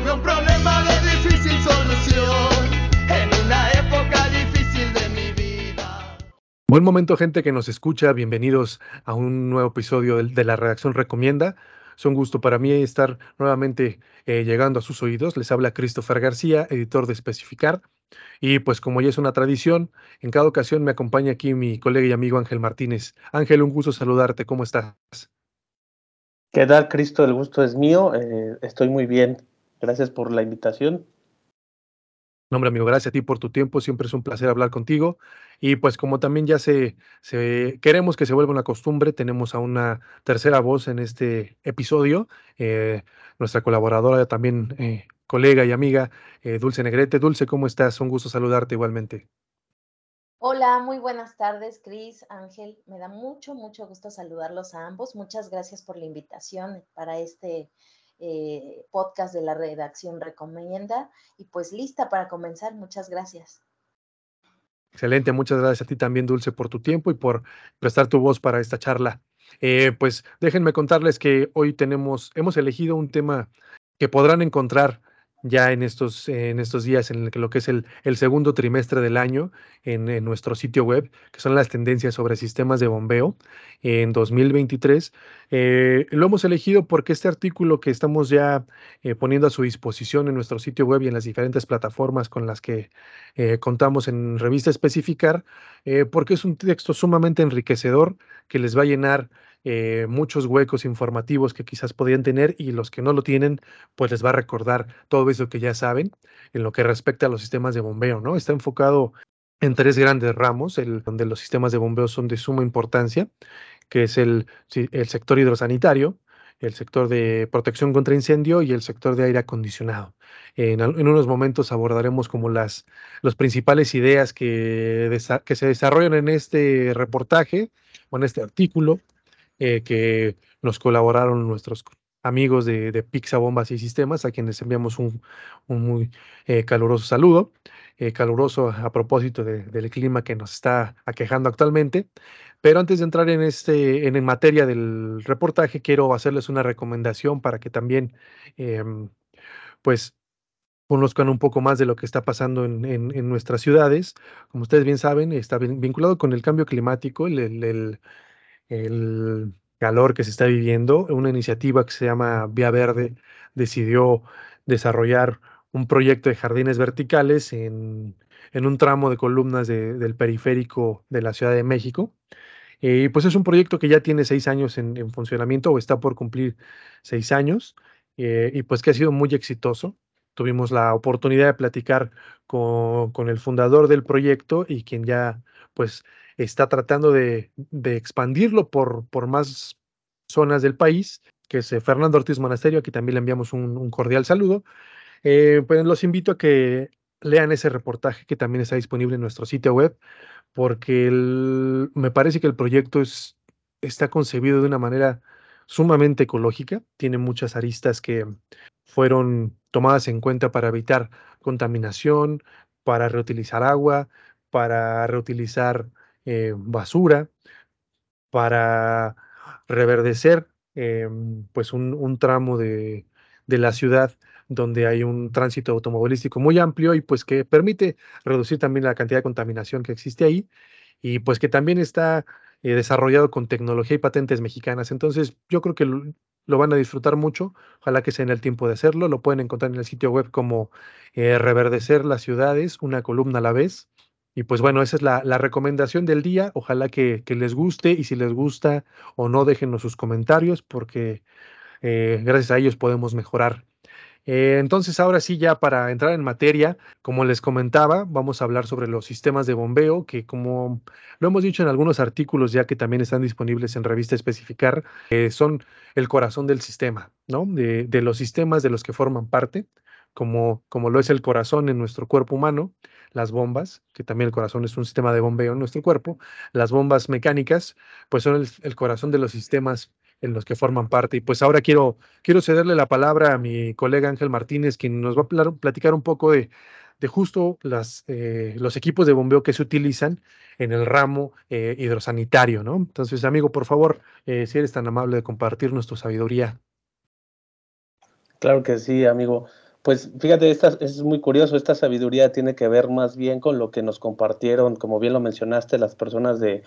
Un problema de difícil solución en una época difícil de mi vida. Buen momento, gente que nos escucha. Bienvenidos a un nuevo episodio de, de la redacción Recomienda. Es un gusto para mí estar nuevamente eh, llegando a sus oídos. Les habla Christopher García, editor de Especificar. Y pues como ya es una tradición, en cada ocasión me acompaña aquí mi colega y amigo Ángel Martínez. Ángel, un gusto saludarte. ¿Cómo estás? ¿Qué tal, Cristo? El gusto es mío. Eh, estoy muy bien. Gracias por la invitación. No, hombre, amigo, gracias a ti por tu tiempo. Siempre es un placer hablar contigo. Y pues como también ya se, se queremos que se vuelva una costumbre, tenemos a una tercera voz en este episodio, eh, nuestra colaboradora, también eh, colega y amiga, eh, Dulce Negrete. Dulce, ¿cómo estás? Un gusto saludarte igualmente. Hola, muy buenas tardes, Cris, Ángel. Me da mucho, mucho gusto saludarlos a ambos. Muchas gracias por la invitación para este eh, podcast de la redacción recomienda y pues lista para comenzar. Muchas gracias. Excelente, muchas gracias a ti también, Dulce, por tu tiempo y por prestar tu voz para esta charla. Eh, pues déjenme contarles que hoy tenemos, hemos elegido un tema que podrán encontrar ya en estos, en estos días, en lo que es el, el segundo trimestre del año, en, nuestro sitio web, que son las tendencias sobre sistemas de bombeo en 2023. Eh, lo hemos elegido porque este artículo que estamos ya eh, poniendo a su disposición en nuestro sitio web y en las diferentes plataformas con las que eh, contamos en Revista Especificar, porque es un texto sumamente enriquecedor que les va a llenar eh, muchos huecos informativos que quizás podrían tener y los que no lo tienen, pues les va a recordar todo eso que ya saben en lo que respecta a los sistemas de bombeo, ¿no? Está enfocado en tres grandes ramos, donde los sistemas de bombeo son de suma importancia, que es el, el sector hidrosanitario, el sector de protección contra incendio y el sector de aire acondicionado. En, en unos momentos abordaremos como las, las principales ideas que, que se desarrollan en este reportaje o en este artículo eh, que nos colaboraron nuestros amigos de, de Bombas y Sistemas, a quienes enviamos un, muy eh, caluroso saludo, eh, caluroso a propósito de, del clima que nos está aquejando actualmente. Pero antes de entrar en, este, en, materia del reportaje, quiero hacerles una recomendación para que también, eh, pues, conozcan un poco más de lo que está pasando en, nuestras ciudades. Como ustedes bien saben, está vinculado con el cambio climático, el el calor que se está viviendo. Una iniciativa que se llama Vía Verde decidió desarrollar un proyecto de jardines verticales en, en un tramo de columnas de, del periférico de la Ciudad de México. Y eh, pues es un proyecto que ya tiene seis años en, en funcionamiento o está por cumplir seis años eh, y pues que ha sido muy exitoso. Tuvimos la oportunidad de platicar con, con el fundador del proyecto y quien ya pues está tratando de, de expandirlo por, por, más zonas del país, que es eh, Fernando Ortiz Monasterio, aquí también le enviamos un, cordial saludo. Eh, pues los invito a que lean ese reportaje que también está disponible en nuestro sitio web, porque el, me parece que el proyecto es, está concebido de una manera sumamente ecológica, tiene muchas aristas que fueron tomadas en cuenta para evitar contaminación, para reutilizar agua, para reutilizar eh, basura, para reverdecer eh, pues un, tramo de, de, la ciudad donde hay un tránsito automovilístico muy amplio y pues que permite reducir también la cantidad de contaminación que existe ahí y pues que también está eh, desarrollado con tecnología y patentes mexicanas. Entonces yo creo que lo, lo, van a disfrutar mucho, ojalá que sea en el tiempo de hacerlo, lo pueden encontrar en el sitio web como eh, Reverdecer las ciudades, una columna a la vez. Y pues bueno, esa es la, la recomendación del día. Ojalá que, les guste y si les gusta o no, déjenos sus comentarios porque eh, gracias a ellos podemos mejorar. Eh, entonces, ahora sí, ya para entrar en materia, como les comentaba, vamos a hablar sobre los sistemas de bombeo, que como lo hemos dicho en algunos artículos ya que también están disponibles en revista especificar, eh, son el corazón del sistema, ¿no? De los sistemas de los que forman parte como, como lo es el corazón en nuestro cuerpo humano, las bombas, que también el corazón es un sistema de bombeo en nuestro cuerpo, las bombas mecánicas, pues son el, corazón de los sistemas en los que forman parte. Y pues ahora quiero, quiero cederle la palabra a mi colega Ángel Martínez, quien nos va a platicar un poco de, de justo las, eh, los equipos de bombeo que se utilizan en el ramo eh, hidrosanitario, ¿no? Entonces, amigo, por favor, eh, si eres tan amable de compartirnos tu sabiduría. Claro que sí, amigo. Pues fíjate, esta, es muy curioso, esta sabiduría tiene que ver más bien con lo que nos compartieron, como bien lo mencionaste, las personas de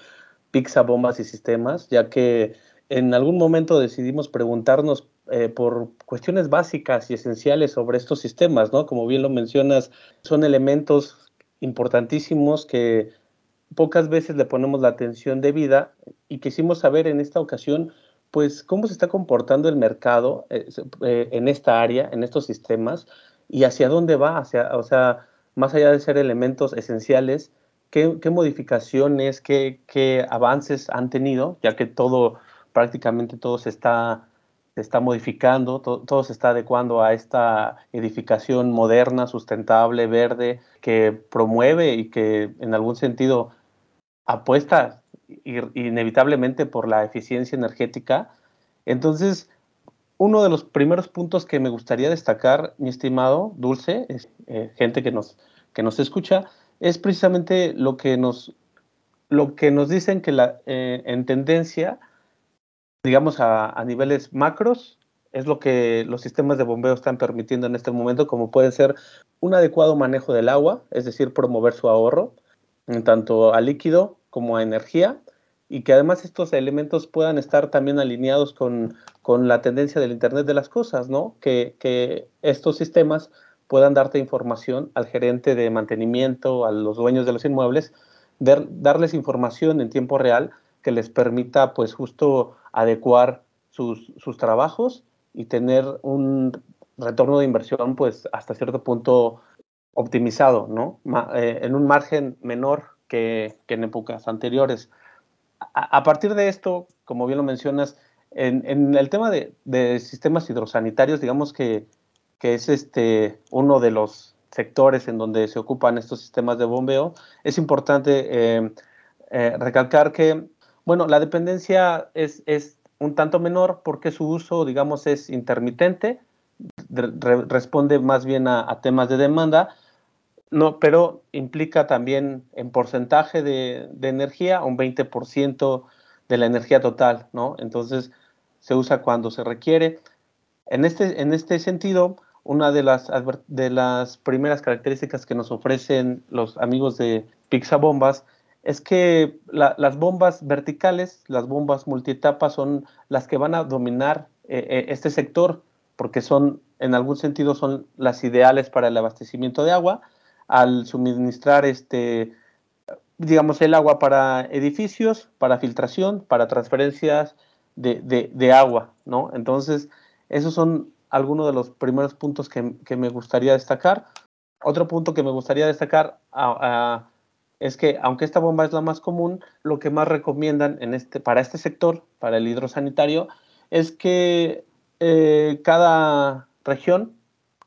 Pixa Bombas y Sistemas, ya que en algún momento decidimos preguntarnos eh, por cuestiones básicas y esenciales sobre estos sistemas, ¿no? Como bien lo mencionas, son elementos importantísimos que pocas veces le ponemos la atención debida y quisimos saber en esta ocasión, pues, cómo se está comportando el mercado eh, eh, en esta área, en estos sistemas y hacia dónde va, hacia, o sea, más allá de ser elementos esenciales, qué, modificaciones, qué, qué avances han tenido, ya que todo, prácticamente todo se está está modificando, todo se está adecuando a esta edificación moderna, sustentable, verde, que promueve y que en algún sentido apuesta inevitablemente por la eficiencia energética. Entonces, uno de los primeros puntos que me gustaría destacar, mi estimado Dulce, eh, gente que nos, que nos escucha, es precisamente lo que nos, lo que nos dicen que la, eh, en tendencia digamos, a, niveles macros, es lo que los sistemas de bombeo están permitiendo en este momento, como puede ser un adecuado manejo del agua, es decir, promover su ahorro, en tanto a líquido como a energía, y que además estos elementos puedan estar también alineados con, con la tendencia del Internet de las Cosas, ¿no? Que, que estos sistemas puedan darte información al gerente de mantenimiento, a los dueños de los inmuebles, darles información en tiempo real que les permita, pues, justo adecuar sus, sus trabajos y tener un retorno de inversión, pues hasta cierto punto optimizado, ¿no? Eh, en un margen menor que, que en épocas anteriores. A, partir de esto, como bien lo mencionas, en, el tema de, sistemas hidrosanitarios, digamos que, es este, uno de los sectores en donde se ocupan estos sistemas de bombeo, es importante eh, eh, recalcar que bueno, la dependencia es, es un tanto menor porque su uso, digamos, es intermitente, responde más bien a, temas de demanda, no, pero implica también en porcentaje de, de energía un 20% de la energía total, ¿no? Entonces se usa cuando se requiere. En este, en este sentido, una de las, de las primeras características que nos ofrecen los amigos de Pixabombas es que las bombas verticales, las bombas multietapas son las que van a dominar eh, eh, este sector porque son, en algún sentido, son las ideales para el abastecimiento de agua al suministrar este, digamos, el agua para edificios, para filtración, para transferencias de, agua, ¿no? Entonces, esos son algunos de los primeros puntos que, me gustaría destacar. Otro punto que me gustaría destacar a es que aunque esta bomba es la más común, lo que más recomiendan en este, para este sector, para el hidrosanitario, es que eh, cada región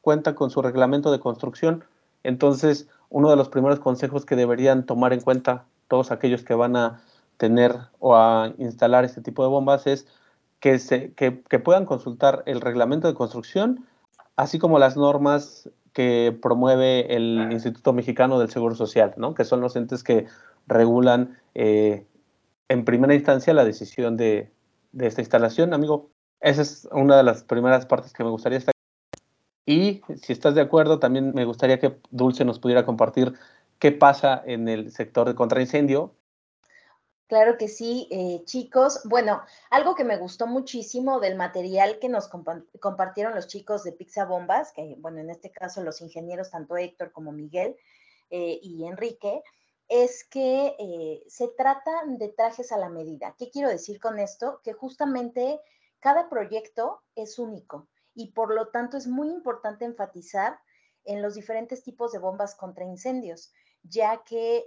cuenta con su reglamento de construcción. Entonces, uno de los primeros consejos que deberían tomar en cuenta todos aquellos que van a tener o a instalar este tipo de bombas es que, puedan consultar el reglamento de construcción, así como las normas que promueve el Instituto Mexicano del Seguro Social, ¿no? que son los entes que regulan eh, en primera instancia la decisión de, de, esta instalación, amigo. Esa es una de las primeras partes que me gustaría estar. Y si estás de acuerdo, también me gustaría que Dulce nos pudiera compartir qué pasa en el sector de contraincendio Claro que sí, eh, chicos. Bueno, algo que me gustó muchísimo del material que nos compartieron los chicos de Pizza Bombas, que bueno, en este caso los ingenieros, tanto Héctor como Miguel eh, y Enrique, es que eh, se trata de trajes a la medida. ¿Qué quiero decir con esto? Que justamente cada proyecto es único y por lo tanto es muy importante enfatizar en los diferentes tipos de bombas contra incendios, ya que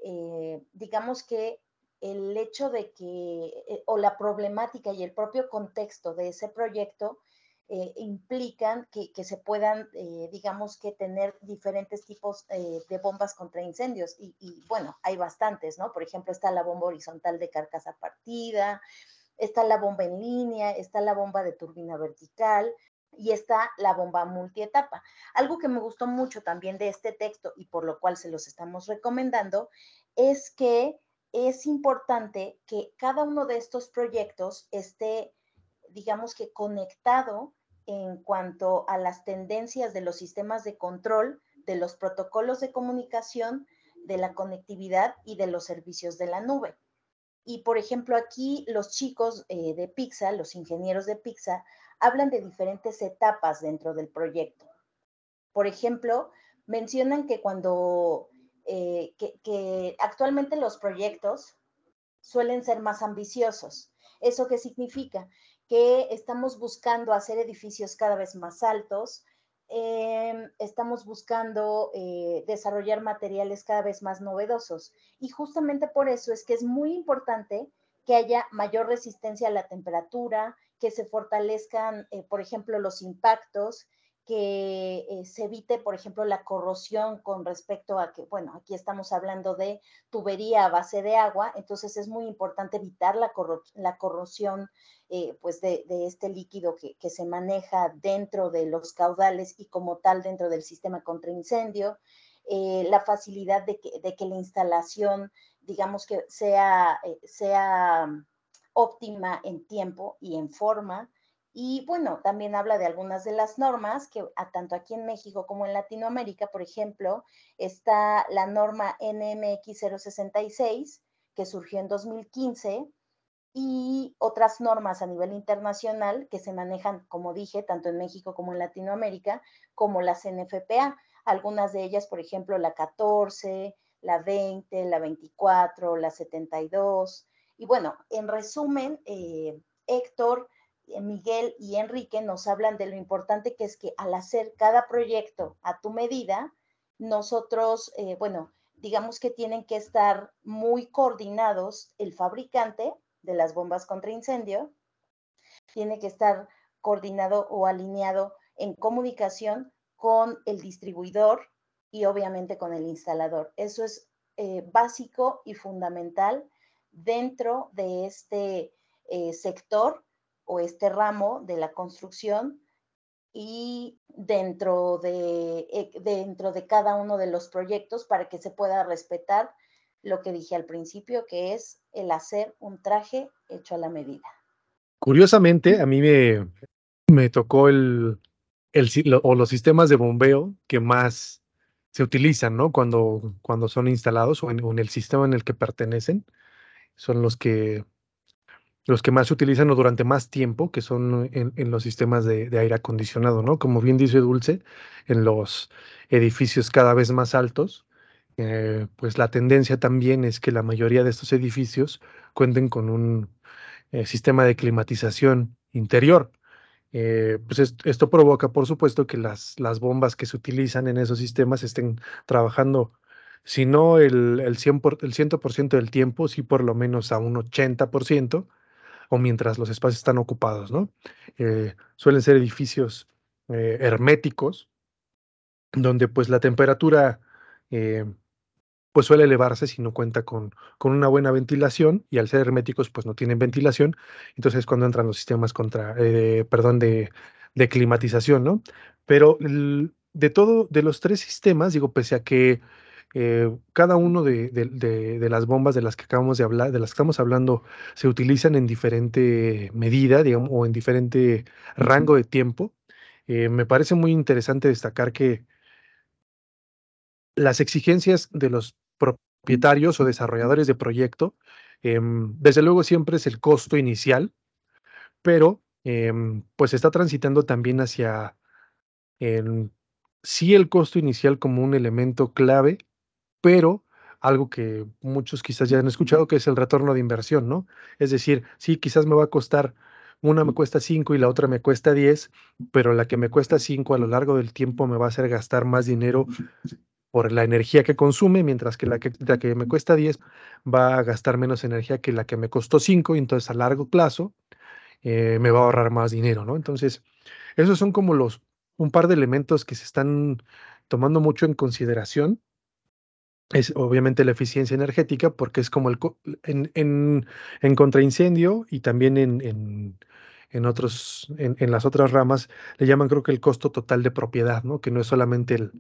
digamos que el hecho de que, eh, o la problemática y el propio contexto de ese proyecto eh, implican que, se puedan, eh, digamos que tener diferentes tipos de bombas contra incendios. Y, bueno, hay bastantes, ¿no? Por ejemplo, está la bomba horizontal de carcasa partida, está la bomba en línea, está la bomba de turbina vertical y está la bomba multietapa. Algo que me gustó mucho también de este texto y por lo cual se los estamos recomendando es que es importante que cada uno de estos proyectos esté, digamos que conectado en cuanto a las tendencias de los sistemas de control, de los protocolos de comunicación, de la conectividad y de los servicios de la nube. Y por ejemplo, aquí los chicos eh, de Pixar, los ingenieros de Pixar, hablan de diferentes etapas dentro del proyecto. Por ejemplo, mencionan que cuando, eh, que, actualmente los proyectos suelen ser más ambiciosos. ¿Eso qué significa? Que estamos buscando hacer edificios cada vez más altos, em, estamos buscando eh, desarrollar materiales cada vez más novedosos. Y justamente por eso es que es muy importante que haya mayor resistencia a la temperatura, que se fortalezcan, eh, por ejemplo, los impactos, que eh, se evite, por ejemplo, la corrosión con respecto a que, bueno, aquí estamos hablando de tubería a base de agua, entonces es muy importante evitar la, corrosión eh, pues de, este líquido que, se maneja dentro de los caudales y como tal dentro del sistema contra incendio, la facilidad de que, la instalación, digamos que sea óptima en tiempo y en forma, y bueno, también habla de algunas de las normas que tanto aquí en México como en Latinoamérica, por ejemplo, está la norma NMX 066 que surgió en 2015 y otras normas a nivel internacional que se manejan, como dije, tanto en México como en Latinoamérica, como las NFPA. Algunas de ellas, por ejemplo, la 14, la 20, la 24, la 72. Y bueno, en resumen, eh, Héctor, eh, Miguel y Enrique nos hablan de lo importante que es que al hacer cada proyecto a tu medida, nosotros, eh, bueno, digamos que tienen que estar muy coordinados el fabricante de las bombas contra incendio, tiene que estar coordinado o alineado en comunicación con el distribuidor y obviamente con el instalador. Eso es básico y fundamental dentro de este sector o este ramo de la construcción y dentro de, eh, dentro de cada uno de los proyectos para que se pueda respetar lo que dije al principio, que es el hacer un traje hecho a la medida. Curiosamente, a mí me, me tocó el, el, o los sistemas de bombeo que más se utilizan, ¿no? Cuando, cuando son instalados o en el sistema en el que pertenecen, son los que los que más se utilizan durante más tiempo, que son en, los sistemas de, aire acondicionado, ¿no? Como bien dice Dulce, en los edificios cada vez más altos, eh, pues la tendencia también es que la mayoría de estos edificios cuenten con un eh, sistema de climatización interior. Eh, pues esto provoca, por supuesto, que las, las bombas que se utilizan en esos sistemas estén trabajando si no el, el, 100%, por, el 100 del tiempo, sí por lo menos a un 80%, o mientras los espacios están ocupados, ¿no? Eh, suelen ser edificios eh, herméticos, donde pues la temperatura eh, pues suele elevarse si no cuenta con, con, una buena ventilación y al ser herméticos pues no tienen ventilación, entonces cuando entran los sistemas contra, perdón, de, de, climatización, ¿no? Pero de todo, de los tres sistemas, digo, pese a que eh, cada uno de, las bombas de las que acabamos de hablar, de las que estamos hablando, se utilizan en diferente medida, digamos, o en diferente rango de tiempo. Eh, me parece muy interesante destacar que las exigencias de los propietarios o desarrolladores de proyecto, em, desde luego siempre es el costo inicial, pero em, pues está transitando también hacia sí el costo inicial como un elemento clave pero algo que muchos quizás ya han escuchado, que es el retorno de inversión, ¿no? Es decir, sí, quizás me va a costar, una me cuesta 5 y la otra me cuesta 10, pero la que me cuesta 5 a lo largo del tiempo me va a hacer gastar más dinero por la energía que consume, mientras que la que, que me cuesta 10 va a gastar menos energía que la que me costó 5 y entonces a largo plazo eh, me va a ahorrar más dinero, ¿no? Entonces, esos son como los, un par de elementos que se están tomando mucho en consideración es obviamente la eficiencia energética, porque es como el en, en, en contraincendio y también en, en, en otros, en, las otras ramas, le llaman creo que el costo total de propiedad, ¿no? Que no es solamente el,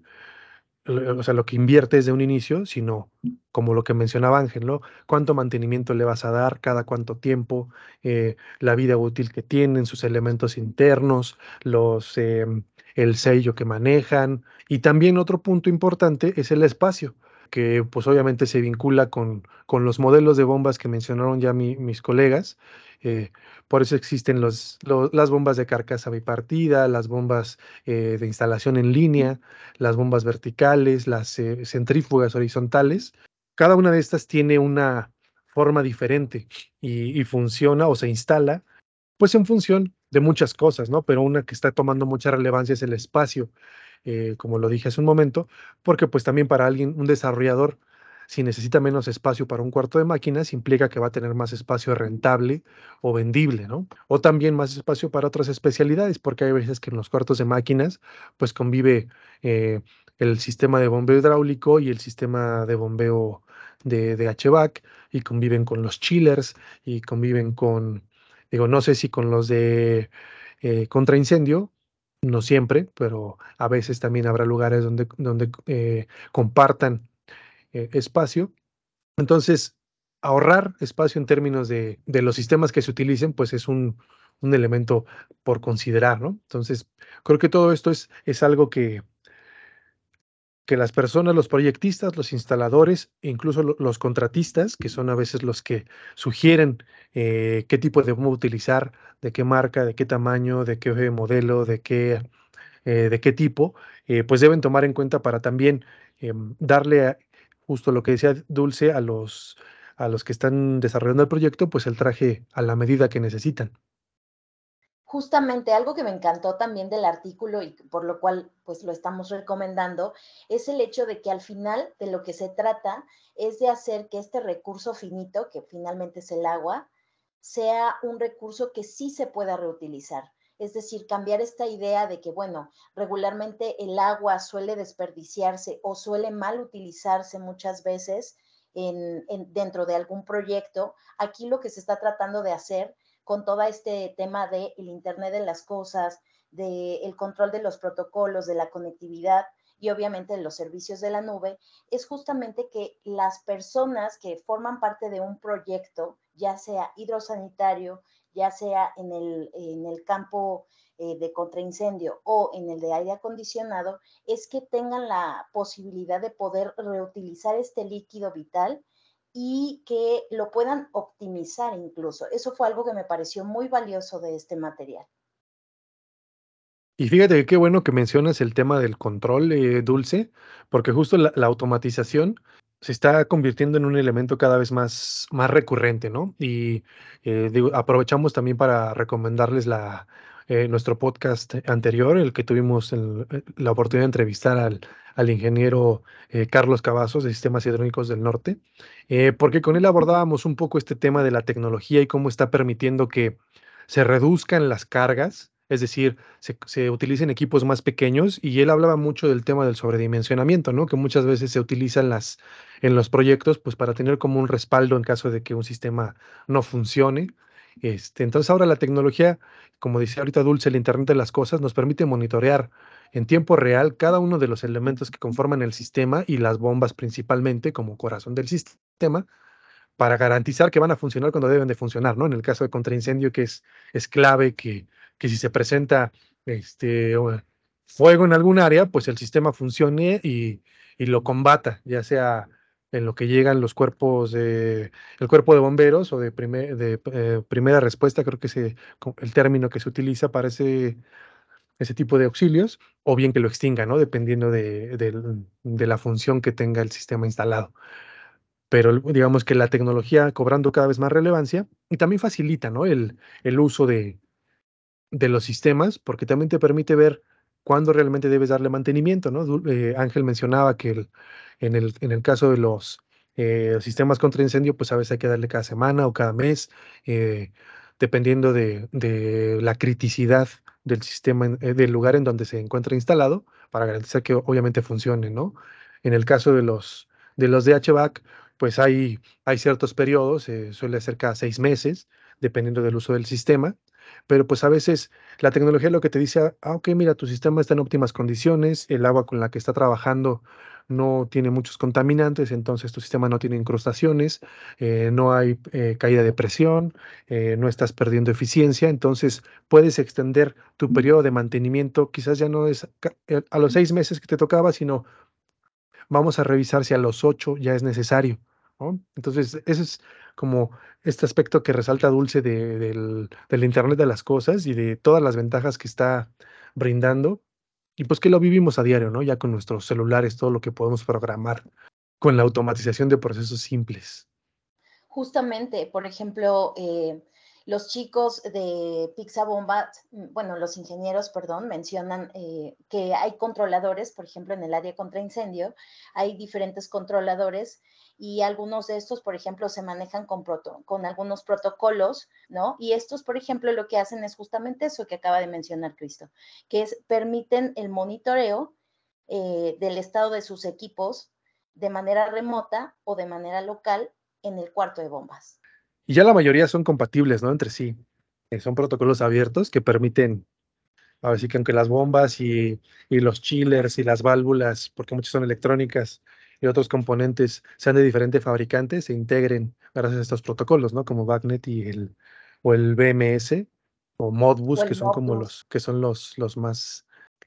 o sea, lo que inviertes de un inicio, sino como lo que mencionaba Ángel, ¿no? Cuánto mantenimiento le vas a dar, cada cuánto tiempo, eh, la vida útil que tienen, sus elementos internos, los, em, el sello que manejan. Y también otro punto importante es el espacio, que pues obviamente se vincula con, con los modelos de bombas que mencionaron ya mis colegas. Eh, por eso existen los, las bombas de carcasa bipartida, las bombas eh, de instalación en línea, las bombas verticales, las eh, centrífugas horizontales. Cada una de estas tiene una forma diferente y, y, funciona o se instala, pues en función de muchas cosas, ¿no? Pero una que está tomando mucha relevancia es el espacio, como lo dije hace un momento, porque pues también para alguien, un desarrollador, si necesita menos espacio para un cuarto de máquinas, implica que va a tener más espacio rentable o vendible, ¿no? O también más espacio para otras especialidades, porque hay veces que en los cuartos de máquinas, pues convive eh, el sistema de bombeo hidráulico y el sistema de bombeo de, de HVAC, y conviven con los chillers, y conviven con, digo, no sé si con los de eh, contraincendio, no siempre, pero a veces también habrá lugares donde, donde eh, compartan eh, espacio. Entonces, ahorrar espacio en términos de, de, los sistemas que se utilicen, pues es un, un, elemento por considerar, ¿no? Entonces, creo que todo esto es, es algo que, que las personas, los proyectistas, los instaladores, incluso los contratistas, que son a veces los que sugieren eh, qué tipo de bomba utilizar, de qué marca, de qué tamaño, de qué modelo, de qué, eh, de qué tipo, eh, pues deben tomar en cuenta para también em, darle justo lo que decía Dulce a los, a los que están desarrollando el proyecto, pues el traje a la medida que necesitan. Justamente algo que me encantó también del artículo y por lo cual pues lo estamos recomendando es el hecho de que al final de lo que se trata es de hacer que este recurso finito, que finalmente es el agua, sea un recurso que sí se pueda reutilizar. Es decir, cambiar esta idea de que, bueno, regularmente el agua suele desperdiciarse o suele mal utilizarse muchas veces en, dentro de algún proyecto. Aquí lo que se está tratando de hacer con todo este tema del Internet de las Cosas, del control de los protocolos, de la conectividad y obviamente de los servicios de la nube, es justamente que las personas que forman parte de un proyecto, ya sea hidrosanitario, ya sea en el, en el campo eh, de contraincendio o en el de aire acondicionado, es que tengan la posibilidad de poder reutilizar este líquido vital y que lo puedan optimizar incluso. Eso fue algo que me pareció muy valioso de este material. Y fíjate qué bueno que mencionas el tema del control eh, dulce, porque justo la, automatización se está convirtiendo en un elemento cada vez más, más recurrente, ¿no? Y eh, digo, aprovechamos también para recomendarles la, eh, nuestro podcast anterior, el que tuvimos eh, la oportunidad de entrevistar al, al ingeniero eh, Carlos Cavazos de Sistemas Hidrónicos del Norte, porque con él abordábamos un poco este tema de la tecnología y cómo está permitiendo que se reduzcan las cargas es decir, se, se, utilicen equipos más pequeños y él hablaba mucho del tema del sobredimensionamiento, ¿no? Que muchas veces se utilizan las, en los proyectos pues para tener como un respaldo en caso de que un sistema no funcione. Este, entonces ahora la tecnología, como decía ahorita Dulce, el Internet de las Cosas nos permite monitorear en tiempo real cada uno de los elementos que conforman el sistema y las bombas principalmente como corazón del sistema para garantizar que van a funcionar cuando deben de funcionar, ¿no? En el caso de contraincendio, que es, es clave que que si se presenta este, fuego en algún área, pues el sistema funcione y, y, lo combata, ya sea en lo que llegan los cuerpos de el cuerpo de bomberos o de, primer, de eh, primera respuesta, creo que es el término que se utiliza para ese, ese tipo de auxilios, o bien que lo extinga, ¿no? Dependiendo de, de, de la función que tenga el sistema instalado pero digamos que la tecnología cobrando cada vez más relevancia y también facilita ¿no? el, el uso de, de los sistemas, porque también te permite ver cuándo realmente debes darle mantenimiento, ¿no? Eh, Ángel mencionaba que el, en, el, en el caso de los eh, sistemas contra incendio, pues a veces hay que darle cada semana o cada mes, eh, dependiendo de, de, la criticidad del sistema, eh, del lugar en donde se encuentra instalado, para garantizar que obviamente funcione, ¿no? En el caso de los de los DHVAC, pues hay, hay ciertos periodos, suele ser cada seis meses, dependiendo del uso del sistema, pero pues a veces la tecnología lo que te dice, ah, ok, mira, tu sistema está en óptimas condiciones, el agua con la que está trabajando no tiene muchos contaminantes, entonces tu sistema no tiene incrustaciones, eh, no hay eh, caída de presión, eh, no estás perdiendo eficiencia, entonces puedes extender tu periodo de mantenimiento, quizás ya no es a los seis meses que te tocaba, sino vamos a revisar si a los ocho ya es necesario. Entonces, ese es como este aspecto que resalta Dulce del, del Internet de las Cosas y de todas las ventajas que está brindando y pues que lo vivimos a diario, ¿no? Ya con nuestros celulares, todo lo que podemos programar con la automatización de procesos simples. Justamente, por ejemplo, eh, los chicos de Pixabomba, mm, bueno, los ingenieros, perdón, mencionan eh, que hay controladores, por ejemplo, en el área contra incendio, hay diferentes controladores y algunos de estos, por ejemplo, se manejan con, con algunos protocolos, ¿no? Y estos, por ejemplo, lo que hacen es justamente eso que acaba de mencionar Cristo, que es permiten el monitoreo eh, del estado de sus equipos de manera remota o de manera local en el cuarto de bombas. Y ya la mayoría son compatibles, ¿no? Entre sí. Eh, son protocolos abiertos que permiten, ver que aunque las bombas y, y los chillers y las válvulas, porque muchas son electrónicas, y otros componentes sean de diferente fabricante, se integren gracias a estos protocolos, ¿no? Como BACnet y el, o el BMS o Modbus, que son como los, que son los, los más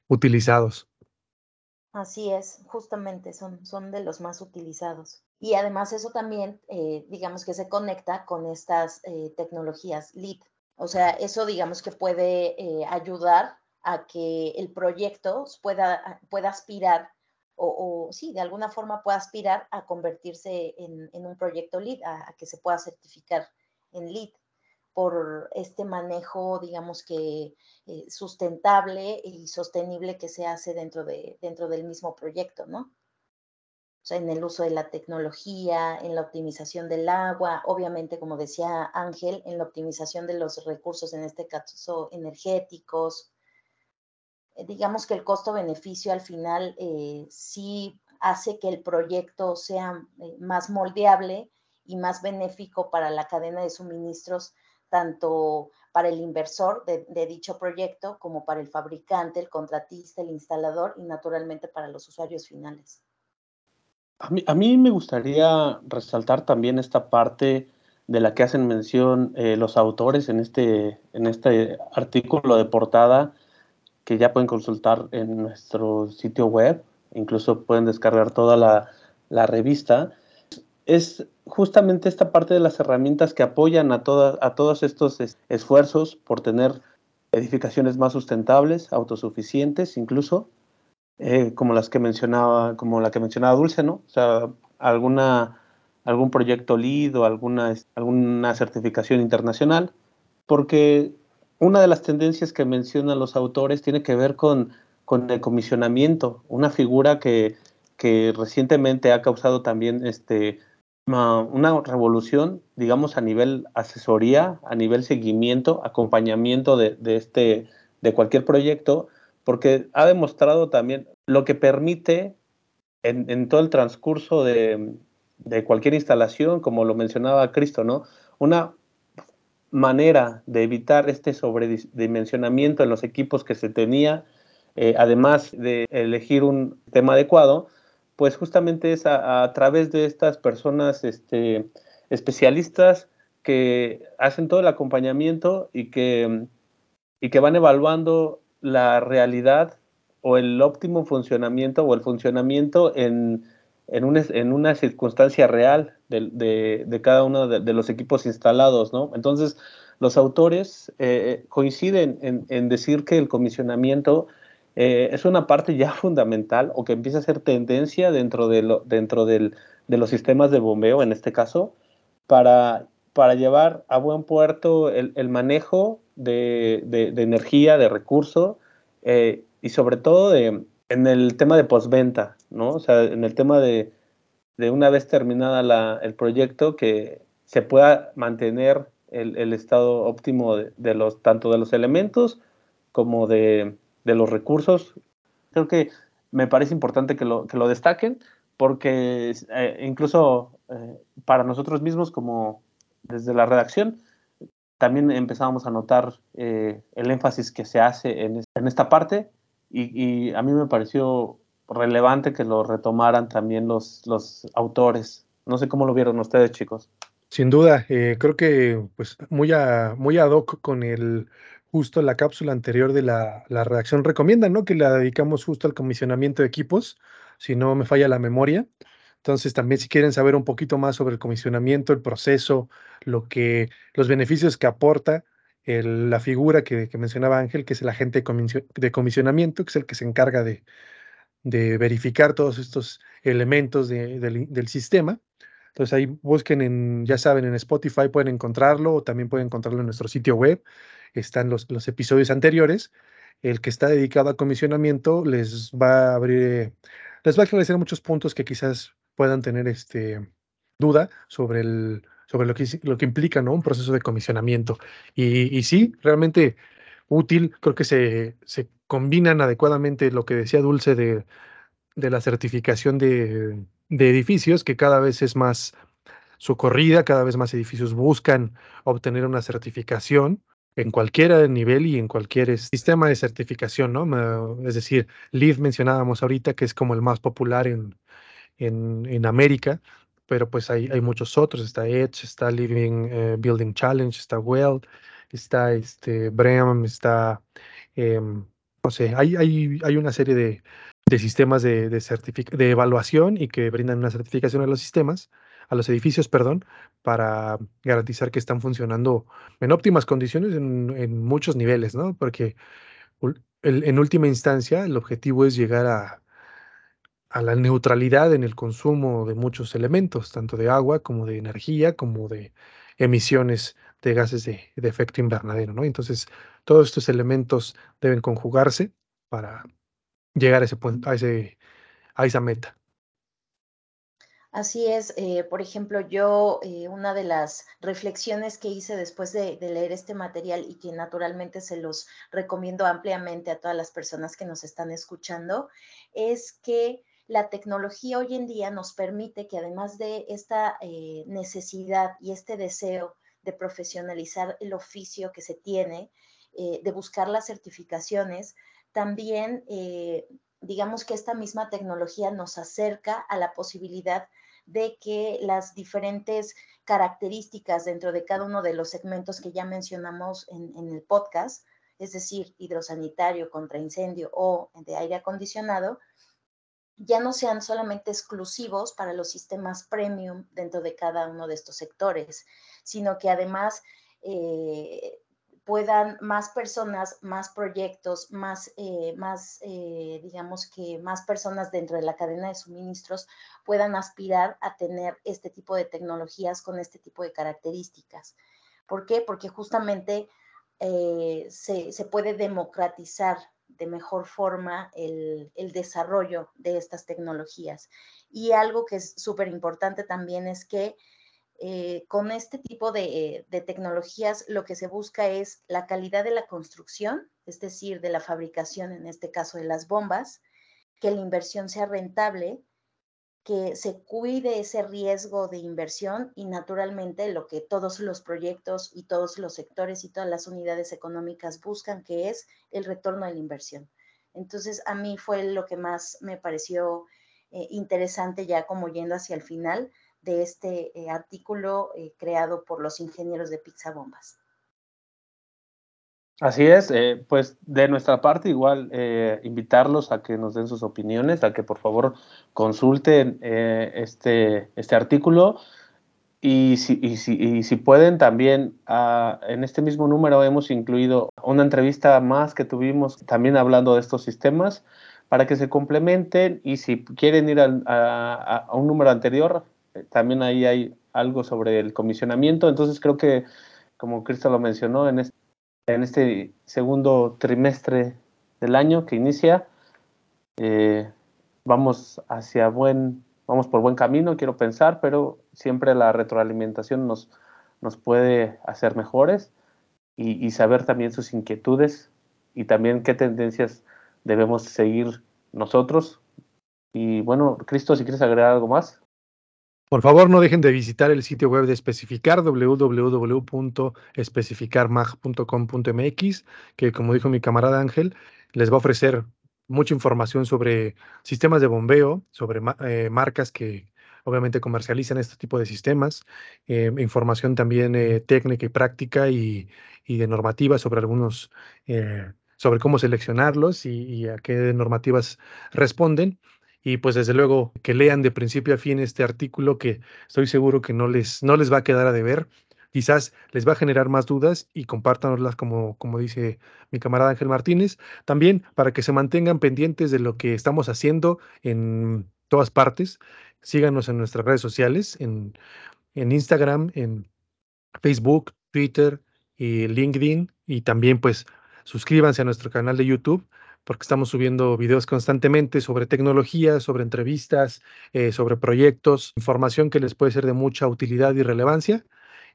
utilizados. Así es, justamente son, son de los más utilizados. Y además eso también, eh, digamos que se conecta con estas eh, tecnologías LEED. O sea, eso digamos que puede eh, ayudar a que el proyecto pueda, pueda aspirar o, sí, de alguna forma pueda aspirar a convertirse en, un proyecto LEED, a, que se pueda certificar en LEED por este manejo, digamos que eh, sustentable y sostenible que se hace dentro, de, dentro del mismo proyecto, ¿no? O sea, en el uso de la tecnología, en la optimización del agua, obviamente, como decía Ángel, en la optimización de los recursos, en este caso energéticos, digamos que el costo-beneficio al final eh, sí hace que el proyecto sea eh, más moldeable y más benéfico para la cadena de suministros, tanto para el inversor de, dicho proyecto como para el fabricante, el contratista, el instalador y naturalmente para los usuarios finales. A mí, a mí me gustaría resaltar también esta parte de la que hacen mención los autores en este, en este artículo de portada, que ya pueden consultar en nuestro sitio web, incluso pueden descargar toda la, la revista, es justamente esta parte de las herramientas que apoyan a, todas a todos estos esfuerzos por tener edificaciones más sustentables, autosuficientes incluso, eh, como las que mencionaba, como la que mencionaba Dulce, ¿no? O sea, alguna, algún proyecto LEED o alguna, alguna certificación internacional, porque una de las tendencias que mencionan los autores tiene que ver con, el comisionamiento, una figura que, recientemente ha causado también este, una revolución, digamos, a nivel asesoría, a nivel seguimiento, acompañamiento de, este, de cualquier proyecto, porque ha demostrado también lo que permite en, en todo el transcurso de, de, cualquier instalación, como lo mencionaba Cristo, ¿no? Una manera de evitar este sobredimensionamiento en los equipos que se tenía, eh, además de elegir un tema adecuado, pues justamente es a, través de estas personas este, especialistas que hacen todo el acompañamiento y que, y que van evaluando la realidad o el óptimo funcionamiento o el funcionamiento en, en, una, circunstancia real de, cada uno de, los equipos instalados, ¿no? Entonces, los autores eh, coinciden en, decir que el comisionamiento eh, es una parte ya fundamental o que empieza a ser tendencia dentro de, lo, dentro de los sistemas de bombeo, en este caso, para, para llevar a buen puerto el, manejo de, energía, de recurso eh, y sobre todo de, en el tema de postventa, ¿no? O sea, en el tema de, de una vez terminada el proyecto, que se pueda mantener el, estado óptimo de, los, tanto de los elementos como de, los recursos. Creo que me parece importante que lo, que lo destaquen, porque eh, incluso eh, para nosotros mismos, como desde la redacción, también empezamos a notar eh, el énfasis que se hace en, en esta parte y, y, a mí me pareció relevante que lo retomaran también los, los autores. No sé cómo lo vieron ustedes, chicos. Sin duda, eh, creo que pues muy, a, muy ad hoc con el justo la cápsula anterior de la, la redacción recomienda, ¿no? Que la dedicamos justo al comisionamiento de equipos, si no me falla la memoria. Entonces, también si quieren saber un poquito más sobre el comisionamiento, el proceso, lo que, los beneficios que aporta el, la figura que, que, mencionaba Ángel, que es el agente de comisionamiento, que es el que se encarga de, de verificar todos estos elementos de, del, del sistema. Entonces ahí busquen en, ya saben, en Spotify pueden encontrarlo o también pueden encontrarlo en nuestro sitio web. Están los, los episodios anteriores. El que está dedicado a comisionamiento les va a abrir, les va a aclarecer muchos puntos que quizás puedan tener este, duda sobre, el, sobre lo, que, lo que implica ¿no? un proceso de comisionamiento. Y, y sí, realmente útil, creo que se, se combinan adecuadamente lo que decía Dulce de, de la certificación de, de edificios que cada vez es más socorrida, cada vez más edificios buscan obtener una certificación en cualquier nivel y en cualquier sistema de certificación, ¿no? Es decir, LEED mencionábamos ahorita que es como el más popular en, en, en América, pero pues hay, hay, muchos otros, está Edge, está Living uh, Building Challenge, está Well, está este BREEAM, está, eh, no sé, hay, hay, hay una serie de, de sistemas de, de, de, evaluación y que brindan una certificación a los sistemas, a los edificios, perdón, para garantizar que están funcionando en óptimas condiciones en, en muchos niveles, ¿no? Porque en última instancia el objetivo es llegar a, a la neutralidad en el consumo de muchos elementos, tanto de agua como de energía, como de emisiones de gases de, efecto invernadero, ¿no? Entonces, todos estos elementos deben conjugarse para llegar a ese a, a esa meta. Así es, eh, por ejemplo, yo eh, una de las reflexiones que hice después de, de, leer este material y que naturalmente se los recomiendo ampliamente a todas las personas que nos están escuchando, es que la tecnología hoy en día nos permite que además de esta eh, necesidad y este deseo de profesionalizar el oficio que se tiene, eh, de buscar las certificaciones, también eh, digamos que esta misma tecnología nos acerca a la posibilidad de que las diferentes características dentro de cada uno de los segmentos que ya mencionamos en, en el podcast, es decir, hidrosanitario, contra incendio o de aire acondicionado, ya no sean solamente exclusivos para los sistemas premium dentro de cada uno de estos sectores, sino que además eh, puedan más personas, más proyectos, más, eh, más eh, digamos que más personas dentro de la cadena de suministros puedan aspirar a tener este tipo de tecnologías con este tipo de características. ¿Por qué? Porque justamente se, se, puede democratizar de mejor forma el, el desarrollo de estas tecnologías. Y algo que es súper importante también es que eh, con este tipo de, de, tecnologías lo que se busca es la calidad de la construcción, es decir, de la fabricación, en este caso de las bombas, que la inversión sea rentable, que se cuide ese riesgo de inversión y naturalmente lo que todos los proyectos y todos los sectores y todas las unidades económicas buscan, que es el retorno de la inversión. Entonces, a mí fue lo que más me pareció eh, interesante ya como yendo hacia el final, de este eh, artículo eh, creado por los ingenieros de Pizzabombas. Así es, eh, pues de nuestra parte igual invitarlos a que nos den sus opiniones, a que por favor consulten este, este artículo y si, y si, y si pueden también uh, en este mismo número hemos incluido una entrevista más que tuvimos también hablando de estos sistemas para que se complementen y si quieren ir a, a un número anterior también ahí hay algo sobre el comisionamiento, entonces creo que, como Cristo lo mencionó, en este, en este segundo trimestre del año que inicia, eh, vamos hacia buen, vamos por buen camino, quiero pensar, pero siempre la retroalimentación nos, nos puede hacer mejores y, y saber también sus inquietudes y también qué tendencias debemos seguir nosotros. Y bueno, Cristo, si quieres agregar algo más. Por favor, no dejen de visitar el sitio web de Especificar, www.especificarmag.com.mx, que como dijo mi camarada Ángel, les va a ofrecer mucha información sobre sistemas de bombeo, sobre eh, marcas que obviamente comercializan este tipo de sistemas, eh, información también eh, técnica y práctica y, de normativas sobre algunos, sobre cómo seleccionarlos y a qué normativas responden y pues desde luego que lean de principio a fin este artículo que estoy seguro que no les, no les va a quedar a deber. Quizás les va a generar más dudas y compártanoslas como, como dice mi camarada Ángel Martínez. También para que se mantengan pendientes de lo que estamos haciendo en todas partes. Síganos en nuestras redes sociales, en, en Instagram, en Facebook, Twitter y LinkedIn. Y también pues suscríbanse a nuestro canal de YouTube porque estamos subiendo videos constantemente sobre tecnología, sobre entrevistas, eh, sobre proyectos, información que les puede ser de mucha utilidad y relevancia.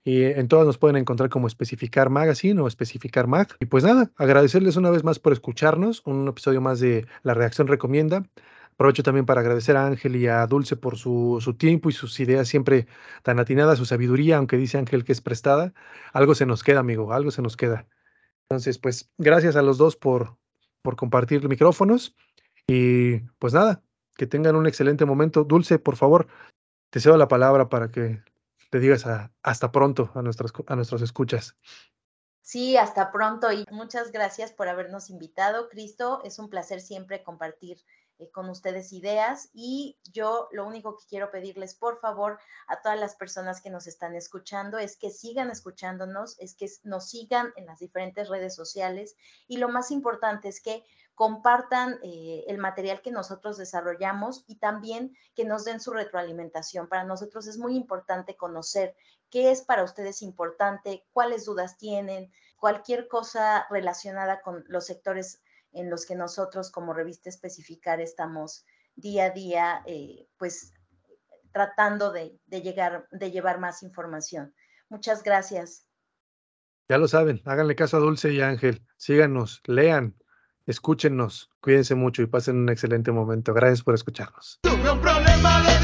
Y en todas nos pueden encontrar como Especificar Magazine o Especificar Mag. Y pues nada, agradecerles una vez más por escucharnos, un episodio más de La Reacción Recomienda. Aprovecho también para agradecer a Ángel y a Dulce por su, su, tiempo y sus ideas siempre tan atinadas, su sabiduría, aunque dice Ángel que es prestada. Algo se nos queda, amigo, algo se nos queda. Entonces, pues gracias a los dos por, por compartir micrófonos. Y pues nada, que tengan un excelente momento. Dulce, por favor, te cedo la palabra para que te digas hasta pronto a, nuestras, a escuchas. Sí, hasta pronto y muchas gracias por habernos invitado. Cristo, es un placer siempre compartir eh, con ustedes ideas y yo lo único que quiero pedirles, por favor, a todas las personas que nos están escuchando es que sigan escuchándonos, es que nos sigan en las diferentes redes sociales y lo más importante es que compartan eh, el material que nosotros desarrollamos y también que nos den su retroalimentación. Para nosotros es muy importante conocer qué es para ustedes importante, cuáles dudas tienen, cualquier cosa relacionada con los sectores en los que nosotros como revista especificar estamos día a día, eh, pues tratando de, llegar, de llevar más información. Muchas gracias. Ya lo saben, háganle caso a Dulce y Ángel, síganos, lean, escúchenos, cuídense mucho y pasen un excelente momento. Gracias por escucharnos. Tuve un problema de